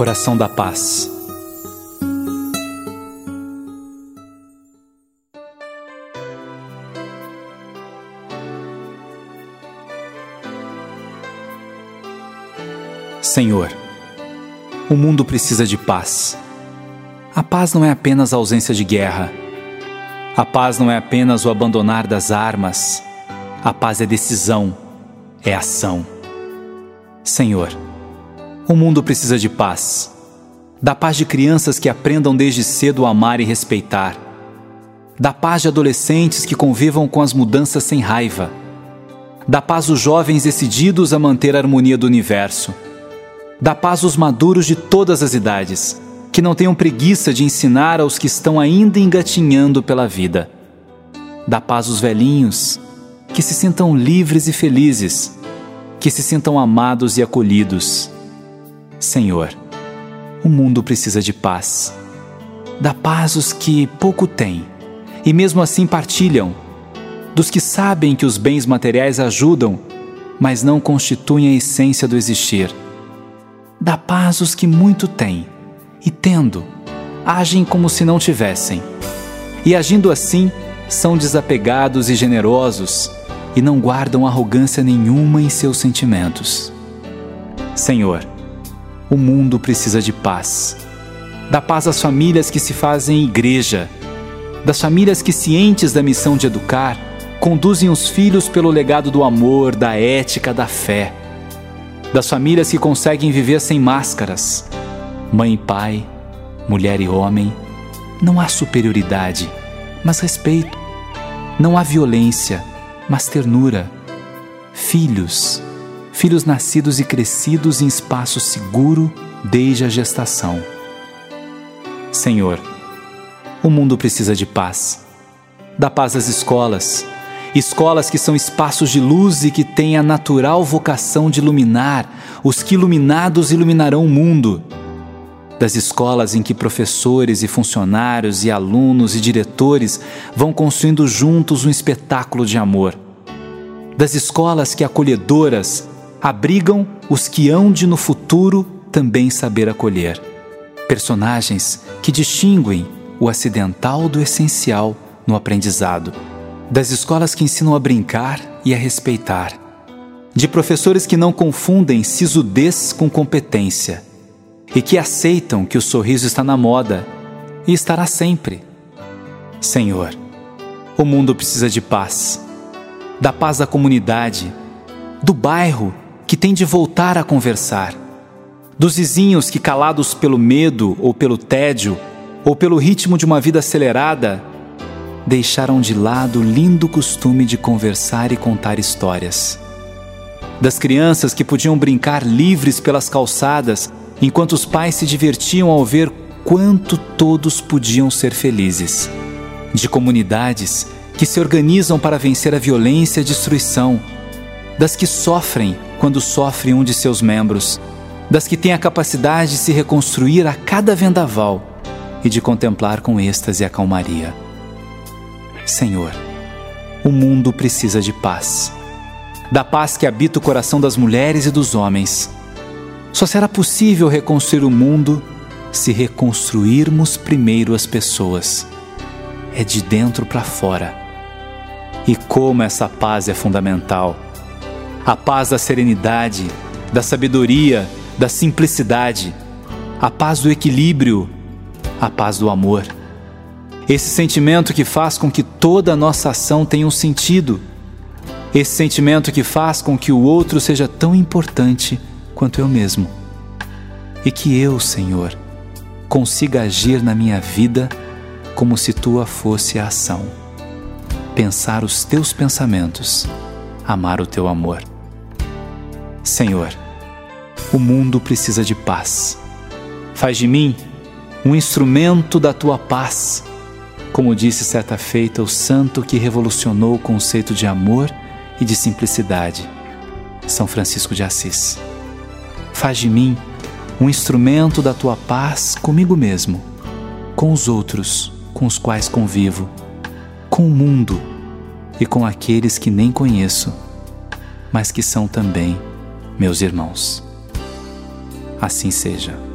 Oração da Paz. Senhor, o mundo precisa de paz. A paz não é apenas a ausência de guerra. A paz não é apenas o abandonar das armas. A paz é decisão, é ação. Senhor, o mundo precisa de paz. Da paz de crianças que aprendam desde cedo a amar e respeitar. Da paz de adolescentes que convivam com as mudanças sem raiva. Da paz os jovens decididos a manter a harmonia do universo. Da paz os maduros de todas as idades, que não tenham preguiça de ensinar aos que estão ainda engatinhando pela vida. Da paz os velhinhos, que se sintam livres e felizes, que se sintam amados e acolhidos Senhor, o mundo precisa de paz. Dá paz os que pouco têm e mesmo assim partilham, dos que sabem que os bens materiais ajudam, mas não constituem a essência do existir. Dá paz os que muito têm e, tendo, agem como se não tivessem. E agindo assim, são desapegados e generosos e não guardam arrogância nenhuma em seus sentimentos. Senhor, o mundo precisa de paz. Da paz às famílias que se fazem igreja, das famílias que, cientes da missão de educar, conduzem os filhos pelo legado do amor, da ética, da fé. Das famílias que conseguem viver sem máscaras. Mãe e pai, mulher e homem, não há superioridade, mas respeito. Não há violência, mas ternura. Filhos, filhos nascidos e crescidos em espaço seguro desde a gestação. Senhor, o mundo precisa de paz. Dá paz às escolas, escolas que são espaços de luz e que têm a natural vocação de iluminar os que iluminados iluminarão o mundo. Das escolas em que professores e funcionários e alunos e diretores vão construindo juntos um espetáculo de amor. Das escolas que acolhedoras abrigam os que hão de no futuro também saber acolher. Personagens que distinguem o acidental do essencial no aprendizado. Das escolas que ensinam a brincar e a respeitar. De professores que não confundem sisudez com competência e que aceitam que o sorriso está na moda e estará sempre. Senhor, o mundo precisa de paz, da paz da comunidade, do bairro que tem de voltar a conversar, dos vizinhos que, calados pelo medo ou pelo tédio, ou pelo ritmo de uma vida acelerada, deixaram de lado o lindo costume de conversar e contar histórias. Das crianças que podiam brincar livres pelas calçadas enquanto os pais se divertiam ao ver quanto todos podiam ser felizes. De comunidades que se organizam para vencer a violência e a destruição. Das que sofrem quando sofre um de seus membros, das que têm a capacidade de se reconstruir a cada vendaval e de contemplar com êxtase a calmaria. Senhor, o mundo precisa de paz. Da paz que habita o coração das mulheres e dos homens. Só será possível reconstruir o mundo se reconstruirmos primeiro as pessoas. É de dentro para fora. E como essa paz é fundamental a paz da serenidade, da sabedoria, da simplicidade, a paz do equilíbrio, a paz do amor. Esse sentimento que faz com que toda a nossa ação tenha um sentido. Esse sentimento que faz com que o outro seja tão importante quanto eu mesmo. E que eu, Senhor, consiga agir na minha vida como se tua fosse a ação. Pensar os teus pensamentos, amar o teu amor. Senhor, o mundo precisa de paz. Faz de mim um instrumento da tua paz, como disse certa feita o santo que revolucionou o conceito de amor e de simplicidade, São Francisco de Assis. Faz de mim um instrumento da tua paz comigo mesmo, com os outros com os quais convivo, com o mundo e com aqueles que nem conheço, mas que são também meus irmãos. Assim seja.